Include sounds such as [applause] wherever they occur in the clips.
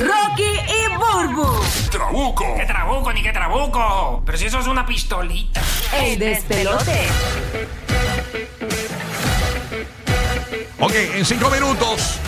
Rocky y Burbu. Trabuco. ¿Qué trabuco ni qué trabuco? Pero si eso es una pistolita. El despelote. Ok, en cinco minutos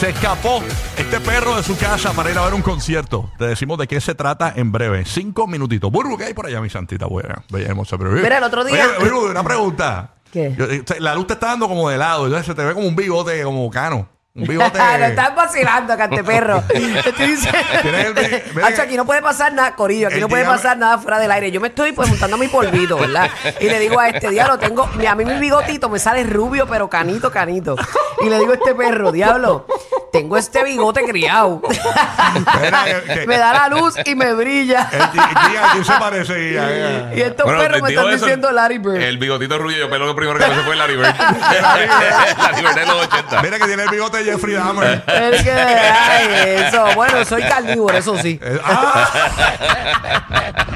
se escapó este perro de su casa para ir a ver un concierto. Te decimos de qué se trata en breve. Cinco minutitos. Burbu, ¿qué hay por allá, mi santita buena? Bella hermosa. Pero, Mira, el otro día- Oye, Burbu, una pregunta. ¿Qué? Yo- eh, La luz te está dando como de lado. Entonces se te ve como un bigote, como cano. Un bigote. [laughs] Lo estás vacilando, cante perro. [laughs] Estoy diciendo. Tienes el bi- [laughs] mira Hacho, aquí no puede pasar nada, Corillo. Aquí no puede pasar nada fuera del aire. Yo me estoy pues montando mi polvito, ¿verdad? Y le digo a este diablo, tengo. A mí mi bigotito me sale rubio, pero canito, canito. Y le digo a este perro, diablo, tengo este bigote criado. Espera, que- [laughs] que- me da la luz y me brilla. El ti- ¿a quién se ya. Y estos Bueno, perros me digo están eso, diciendo Larry Bird. El bigotito rubio, yo pelo lo primero que se fue Larry Bird. [laughs] [laughs] Larry Bird de los 80. Mira que tiene el bigote de Jeffrey Dahmer. Es que, ay, eso. Bueno, soy carnívoro, eso sí. Eh, ah,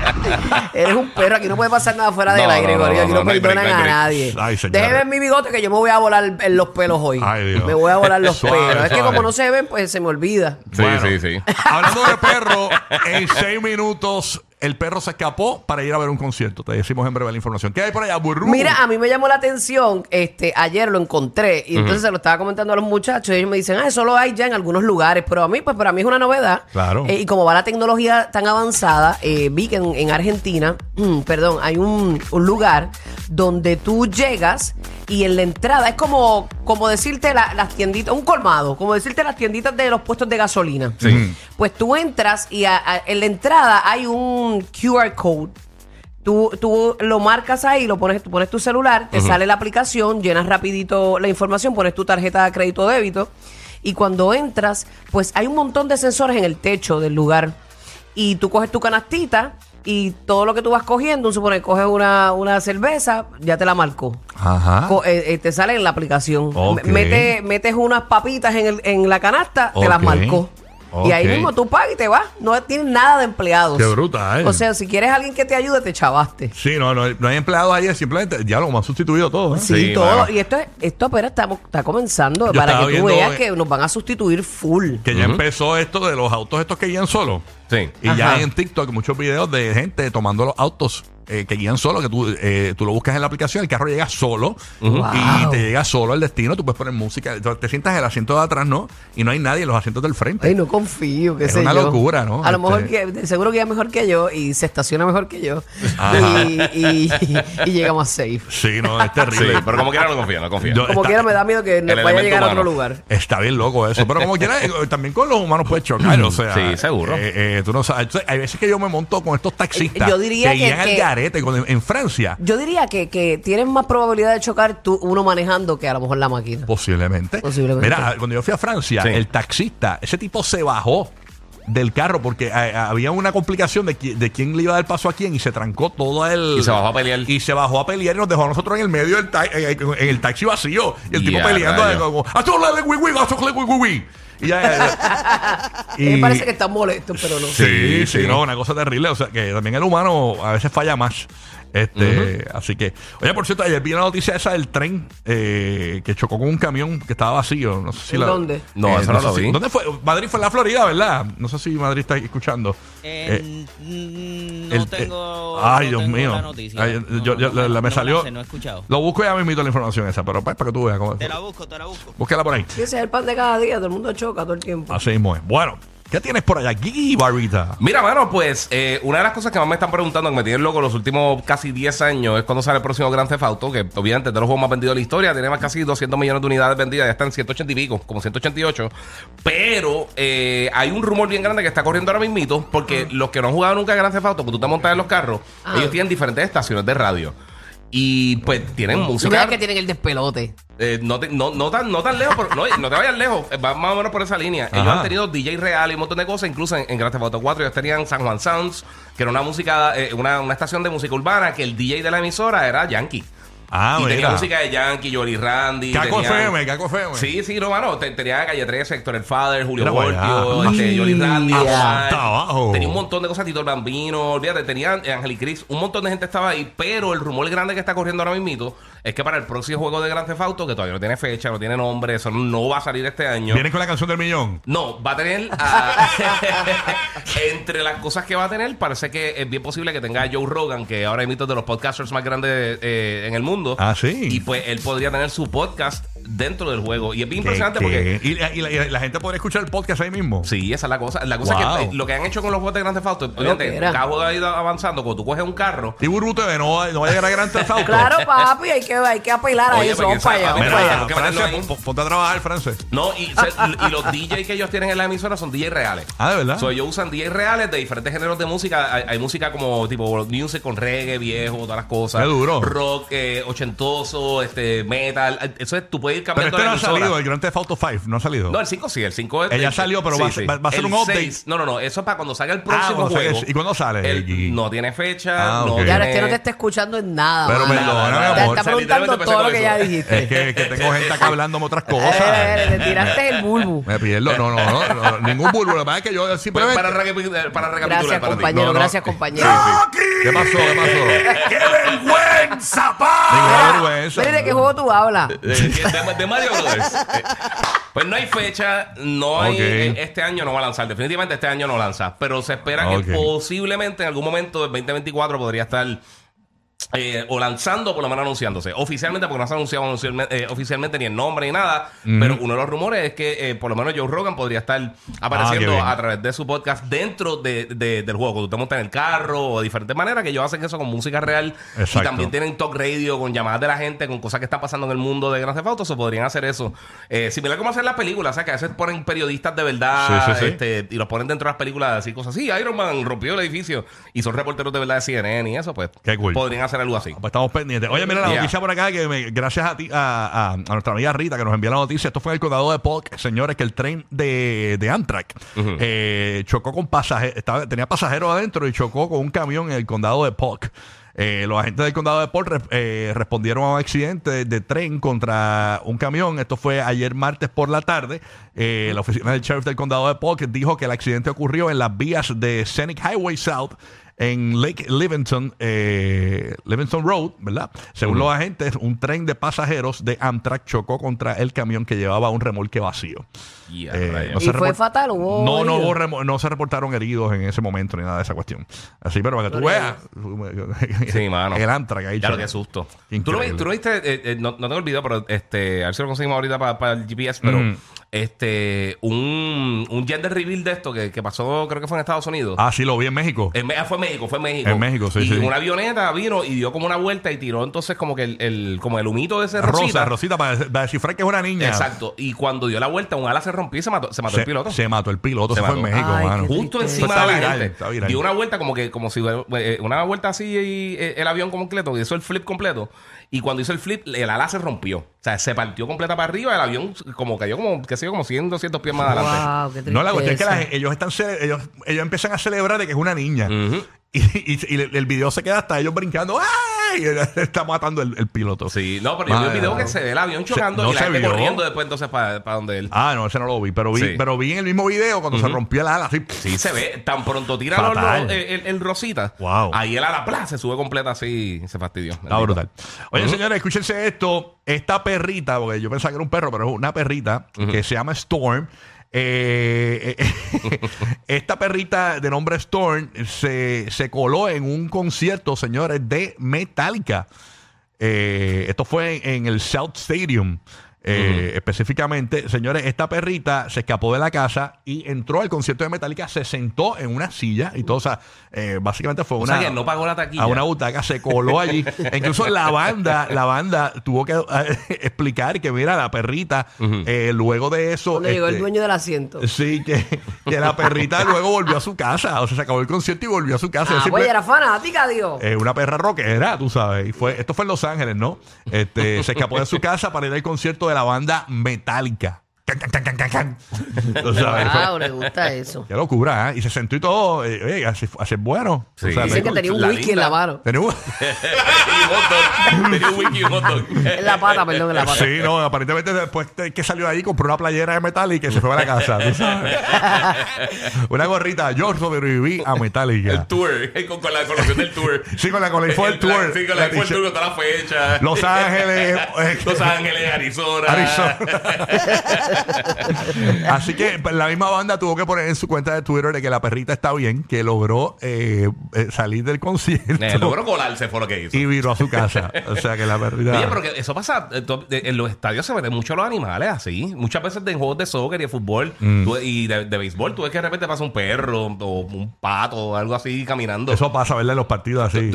[laughs] Eres un perro, aquí no puede pasar nada fuera del No, aire, no, no, Corillo. Aquí no, no, no hay break, perdonan no hay a break. nadie. Ay, mi bigote que yo me voy a volar en los pelos hoy. Ay, Dios. Me voy a volar los Suave, pelos. Es que suave. como no se ven, pues se me olvida. Sí, Bueno. sí, sí. Hablando de perro, en seis minutos el perro se escapó para ir a ver un concierto. Te decimos en breve la información. ¿Qué hay por allá, burru? Mira, a mí me llamó la atención, este, ayer lo encontré y entonces se lo estaba comentando a los muchachos y ellos me dicen, ah, eso lo hay ya en algunos lugares, pero a mí, pues para mí es una novedad. Claro. Eh, y como va la tecnología tan avanzada, eh, vi que en, en Argentina, [clears throat] perdón, hay un, un lugar donde tú llegas y en la entrada es como, como decirte la- las tienditas, un colmado, como decirte las tienditas de los puestos de gasolina. Sí. Pues tú entras y a- a- en la entrada hay un QR code. Tú, tú lo marcas ahí, lo pones, tú pones tu celular, te sale la aplicación, llenas rapidito la información, pones tu tarjeta de crédito o débito y cuando entras, pues hay un montón de sensores en el techo del lugar y tú coges tu canastita y todo lo que tú vas cogiendo, supone coges una, una cerveza, ya te la marcó. Ajá. Co- eh, eh, te sale en la aplicación. Ok. M- Mete- metes unas papitas en, el- en la canasta, te las Ok. marcó. Y ahí mismo tú pagas y te vas. No tienes nada de empleados. Qué brutal. O sea, si quieres alguien que te ayude, te chavaste. Sí, no, no, hay- no hay empleados ahí, simplemente ya lo han sustituido todo. ¿eh? Sí, Sí, todo. mano. Y esto, es- esto apenas estamos, está comenzando Yo para que tú veas eh, que nos van a sustituir full. Que ya empezó esto de los autos estos que guían solos. Sí. Y ya hay en TikTok muchos videos de gente tomando los autos eh, que guían solo, que tú, eh, tú lo buscas en la aplicación, el carro llega solo y te llega solo al destino, tú puedes poner música, te sientas en el asiento de atrás, ¿no? Y no hay nadie en los asientos del frente. Ay, no confío, qué Es sé una yo. locura, ¿no? A lo mejor Este- que, de seguro guía mejor que yo y se estaciona mejor que yo. Ajá. Y, y, y llega más safe. Sí, no, es Sí, terrible. pero como quiera no confía, no confía. Yo- Como está- quiera me da miedo que nos el vaya a elemento llegar a otro humano. lugar. Está bien loco eso, pero como quiera, eh, también con los humanos puedes chocar, o sea. Sí, seguro. eh, eh, tú no sabes. Entonces, hay veces que yo me monto con estos taxistas Yo diría que- guían al que- garete con- en Francia. Yo diría que, que tienes más probabilidad de chocar tú, uno manejando que a lo mejor la máquina. Posiblemente. Posiblemente. Mira, cuando yo fui a Francia, Sí. el taxista, ese tipo se bajó del carro porque eh, había una complicación de, qui- de quién le iba a dar paso a quién y se trancó todo el... Y se bajó a pelear. Y se bajó a pelear y nos dejó a nosotros en el medio del ta- eh, eh, en el taxi vacío. Y el tipo peleando. eh, como. Y ya... [laughs] eh, Me parece que están molestos, pero no. Sí, sí. no, una cosa terrible. O sea, que también el humano a veces falla más. Este, así que, oye, por cierto, ayer vi la noticia esa del tren eh, que chocó con un camión que estaba vacío. No sé si ¿En la- dónde? No, eso no sé lo si- vi. ¿Dónde fue? Madrid fue en la Florida, ¿verdad? No sé si Madrid está escuchando. Eh, Eh, mm, no el- tengo. ay, no Dios tengo mío. la noticia. Ay, No, yo- yo- no, la- la- me no salió- sé, no he escuchado. Lo busco y ya me invito la información esa, pero pues, para que tú veas cómo Te la busco, te la busco. Búsquela por ahí. Ese es el pan de cada día, todo el mundo choca todo el tiempo. Así mismo es. Bueno, ¿qué tienes por allá? Gigi Barbita. Mira, mano, pues eh, una de las cosas que más me están preguntando, que me tienen loco los últimos casi 10 años, es cuando sale el próximo Grand Theft Auto, que obviamente es de los juegos más vendidos de la historia, tiene más casi 200 millones de unidades vendidas, ya están 180 y pico, como 188. Pero eh, hay un rumor bien grande que está corriendo ahora mismito, porque los que no han jugado nunca Grand Theft Auto, que tú te montas en los carros, Ah. ellos tienen diferentes estaciones de radio. Y pues tienen música. que tienen el despelote. Eh, no, te- no, no tan, no tan lejos, pero no, [laughs] no te vayas lejos, eh, va más o menos por esa línea. Ellos Ajá. han tenido DJ real y un montón de cosas, incluso en, en Grand Theft Auto 4 ellos tenían San Juan Sounds, que era una música, eh, una, una estación de música urbana, que el DJ de la emisora era Yankee. Ah, y tenía mira. música de Yankee, Jolly Randy. Caco tenía- FM, Caco FM. Sí, sí, no, mano. te- Tenía Calle 13, Héctor el Father, Julio allá. este, Jolly Randy, Hasta Omar. abajo. Tenía un montón de cosas, Tito el Bambino, olvídate, tenía Ángel y Chris, un montón de gente estaba ahí, pero el rumor grande que está corriendo ahora mismo es que para el próximo juego de Grand Theft Auto, que todavía no tiene fecha, no tiene nombre, eso no va a salir este año. Vienen con la canción del millón. No, va a tener. ah, [laughs] entre las cosas que va a tener, parece que es bien posible que tenga a Joe Rogan, que ahora es de los podcasters más grandes eh, en el mundo. Ah, sí. Y pues él podría tener su podcast dentro del juego. Y es bien impresionante ¿Qué, porque. Y, la- y la, y la gente podría escuchar el podcast ahí mismo. Sí, esa es la cosa. La cosa Wow. es que eh, lo que han hecho con los juegos de Grand Theft Auto, obviamente, cada juego ha ido avanzando. Cuando tú coges un carro, Y Burbu TV no, va- no va a llegar a Gran Theft Auto. [laughs] Claro, papi, hay que, hay que apelar a eso. porque Vamos para allá, mira, Francia, ponte a trabajar, Francia. No, y, se- y los DJ que ellos tienen en la emisora son DJ reales. Ah, ¿de verdad? So, ellos usan DJ reales de diferentes géneros de música. Hay, hay música como tipo music con reggae viejo, todas las cosas. Qué duro. Rock eh, ochentoso, este metal. Eso es, tú puedes ir Pero cambiando este no la ha emisora. salido, el Grand Theft Auto 5 no ha salido. No, el 5 sí, el 5 es. Ella el- salió, pero va a ser- va- va a ser El un update. 6, no, no, no. Eso es para cuando salga el Ah, próximo salga juego. ¿Y cuándo sale, El- no tiene fecha. Ah, no ok. Ya tiene... no es que no te esté escuchando en nada. Pero mano. perdóname, nada, nada. Te está O sea, preguntando todo lo que ya dijiste. Es que, que tengo gente acá hablando de otras [laughs] cosas. Eh, te tiraste el bulbo. [laughs] Me pierdo. No, no, no, no, Ningún bulbo. Lo que pasa es que yo simplemente. para, recapi- para recapitular Gracias, compañero. No, no. Gracias, compañero. ¿Qué pasó? ¿Qué pasó? ¡Qué vergüenza, pa! Ninguna vergüenza. ¿de qué juego tú hablas? De, de Mario Brothers. [laughs] Pues no hay fecha, no hay. Eh, Este año no va a lanzar. Definitivamente este año no lanza. Pero se espera que posiblemente en algún momento del 2024 podría estar. Eh, o lanzando, por lo menos anunciándose. Oficialmente, porque no se ha anunciado oficialmente, eh, oficialmente ni el nombre ni nada. Pero uno de los rumores es que eh, por lo menos Joe Rogan podría estar Ah, apareciendo a través de su podcast dentro de, de- del juego. Cuando usted monta en el carro o de diferentes maneras, que ellos hacen eso con música real. Exacto. Y también tienen talk radio con llamadas de la gente, con cosas que están pasando en el mundo de Grand Theft Auto, se podrían hacer eso. Eh, similar como hacer las películas, o sea, que a veces ponen periodistas de verdad Sí, sí, sí. este, y los ponen dentro de las películas así, cosas así. Iron Man rompió el edificio y son reporteros de verdad de CNN y eso, pues Qué cool. podrían hacer algo así. Pues estamos pendientes. Oye, mira la Yeah. noticia por acá que me- gracias a ti, a, a- a nuestra amiga Rita que nos envió la noticia. Esto fue en el condado de Polk, señores, que el tren de, de Amtrak eh, chocó con pasajeros, tenía pasajeros adentro y chocó con un camión en el condado de Polk. Eh, los agentes del condado de Polk re- eh, respondieron a un accidente de, de tren contra un camión. Esto fue ayer martes por la tarde. Eh, la oficina del sheriff del condado de Polk dijo que el accidente ocurrió en las vías de Scenic Highway South en Lake Livingston, eh, Livingston Road, ¿verdad? Según los agentes, un tren de pasajeros de Amtrak chocó contra el camión que llevaba un remolque vacío. Yeah, Eh, rayos. no ¿Y se fue fatal? ¿Hubo no, no, hubo no se reportaron heridos en ese momento ni nada de esa cuestión. Así, pero para que tú veas. Sí, mano. El Amtrak ahí. Ya lo chocó. que susto. Qué ¿Tú lo, vi- increíble. tú lo viste? eh, eh, no, no tengo el video, pero este, a ver si lo conseguimos ahorita para el GPS, pero Mm. Este, un, un gender reveal de esto que, que pasó, creo que fue en Estados Unidos. Ah, sí, lo vi en México. En ah, fue México, fue México. En México, sí, y sí. una avioneta vino y dio como una vuelta y tiró entonces como que el, el- como el humito de ese Rosa, rosita. Rosita, para, para descifrar que es una niña. Exacto. Y cuando dio la vuelta, un ala se rompió y se mató, se mató Se, el piloto. se mató el piloto, Se se, fue en. México, Ay, mano. qué Justo encima Está de la viral, gente. está viral. Dio una vuelta como que, como si eh, una vuelta así y, eh, el avión completo, hizo el flip completo. Y cuando hizo el flip, el ala se rompió. O sea, se partió completa para arriba, el avión como cayó como, qué sé yo, como 100, 200 pies más adelante. Qué No, la cuestión es que la ellos están ellos, ellos empiezan a celebrar de que es una niña. Y, y- y el, el video se queda hasta ellos brincando. ¡Ay! Está matando el, el piloto. Sí, no, pero yo vi un video que se ve el avión chocando no y la gente vio. corriendo después entonces para donde él. Ah, no, ese no lo vi. Pero vi, Sí. pero vi en el mismo video cuando se rompió el ala. Así, Sí, se ve. Tan pronto tira los- los- el, rosita. Wow. Ahí el ala plá, se sube completa así y se fastidió. Está brutal. Oye, señores, escúchense esto. Esta perrita, porque yo pensaba que era un perro, pero es una perrita que se llama Storm. Eh, eh, [laughs] esta perrita de nombre Storm se, se coló en un concierto, señores, de Metallica. Eh, esto fue en, en el South Stadium. Eh, Específicamente, señores, esta perrita se escapó de la casa y entró al concierto de Metallica, se sentó en una silla y todo. O sea, eh, básicamente fue O una sea que no pagó la taquilla. a una butaca, se coló allí. E [laughs] incluso la banda, la banda tuvo que eh, explicar que, mira, la perrita, eh, luego de eso. Cuando llegó el este, dueño del asiento. Sí, que, que la perrita [laughs] luego volvió a su casa. O sea, se acabó el concierto y volvió a su casa. Ah, Ella pues era fanática, Dios. eh, una perra rockera, tú sabes. Y fue, esto fue en Los Ángeles, ¿no? Este, se escapó de su casa para ir al concierto de la banda Metallica. Qué can, can, can, can, can, can. [laughs] Tú sabes, fue- Wow, le gusta eso. Qué locura, ¿eh? Y se sentó y todo, eh, oye, así, así es bueno. Sí. O sea, Dice que tenía un La whisky en la mano. tenía un- [laughs] y un hot dog. Tenía un wiki y un hot dog. En la pata, perdón, en la pata. Sí, no, aparentemente después de que salió de ahí compró una playera de Metallica y se fue a la casa, tú sabes. [laughs] una gorrita, yo sobreviví a Metallica. El tour, con, con la colación del tour. Sí, con la info del tour. Sí, con la La info del t-shirt. tour con toda la fecha. Los Ángeles. eh, Los Ángeles, Arizona. Arizona. [laughs] Así que la misma banda tuvo que poner en su cuenta de Twitter de que la perrita está bien, que logró eh, eh, salir del concierto Eh, logró colarse, fue lo que hizo. y viró a su casa. [laughs] O sea que la perrita. Oye, pero que eso pasa, eh, en los estadios se meten mucho los animales así. Muchas veces de en juegos de soccer y de fútbol Mm. tú- y de, de béisbol, tú ves que de repente pasa un perro o un pato o algo así caminando. Eso pasa, ¿verdad? En los partidos así.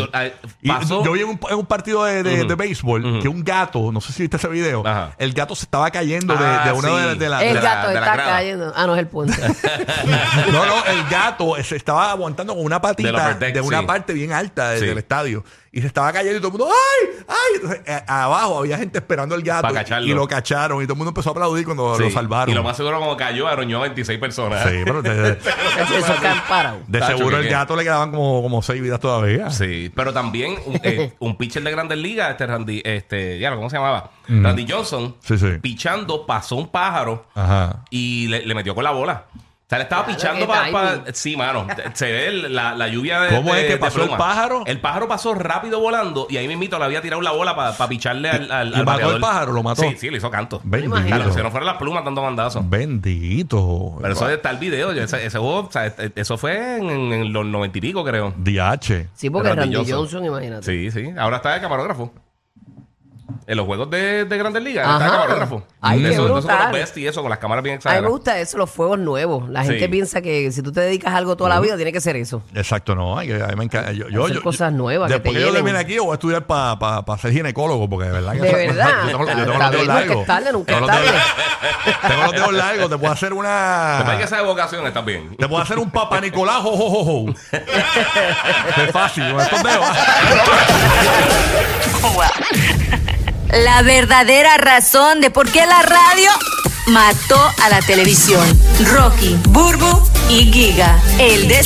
Pasó- yo vi en un, en un partido de, de, Ujú. de béisbol que un gato, no sé si viste ese video, Ajá. el gato se estaba cayendo de, Ah, de una sí. de, El de la- gato de la está grada. cayendo. Ah, no, es el puente. [laughs] No, no, el gato se estaba aguantando con una patita de una sí. parte bien alta Sí. del estadio. Y se estaba cayendo y todo el mundo, ¡ay! ¡ay! Entonces, eh, abajo había gente esperando el gato Pa' y- cacharlo. y lo cacharon y todo el mundo empezó a aplaudir cuando Sí. lo salvaron. Y lo más seguro como cayó, arroñó a 26 personas. Sí, pero de, [laughs] Eso que han parado. de Tacho, seguro que el qué. gato le quedaban como, como seis vidas todavía. Sí, pero también un, eh, [laughs] un pitcher de Grandes Ligas, este Randy, este, ya, ¿cómo se llamaba? Randy Johnson, Sí, sí. pichando, pasó un pájaro Ajá. y le, le metió con la bola. O sea, le estaba Claro, pichando qué para... timing. sí, mano. Se ve el- la, la lluvia de ¿Cómo es de- que de pasó el pluma. pájaro? El pájaro pasó rápido volando y ahí mismito le había tirado la bola para picharle al, al, y al mató bateador. al pájaro? ¿Lo mató? Sí, sí, le hizo canto. Bendito. Claro, si no fueran las plumas dando bandazos. Bendito. Pero eso está el video. yo- Ese, ese juego, o sea, este- eso fue en, en los noventa y pico, creo. DH. Sí, porque Randy Randy Johnson. Johnson, imagínate. Sí, sí. Ahora está de camarógrafo. En los juegos de, de Grandes Ligas, él está Ajá. camarógrafo. Ay, qué eso, eso con los best y eso, con las cámaras bien A mí me gusta eso, los fuegos nuevos. La gente Sí. piensa que si tú te dedicas a algo toda la vida, tiene que ser eso. Exacto, no. hay que- a mí me encanta. Yo, yo, Hacer yo- cosas nuevas que Después te que yo llenen. termine aquí, yo voy a estudiar para ser ginecólogo, porque de verdad que De [laughs] verdad. Yo tengo, yo tengo Está los bien, dedos nunca es largos. tarde, nunca Tengo es los dedos-. [laughs] Tengo los dedos largos, te puedo hacer Después hay que una. esa evocación, está bien. Te puedo hacer un papá Nicolás, jo, jo, jo, jo. [laughs] Es fácil, con estos dedos. La verdadera razón de por qué la radio mató a la televisión. Rocky, Burbu y Giga. El despelote.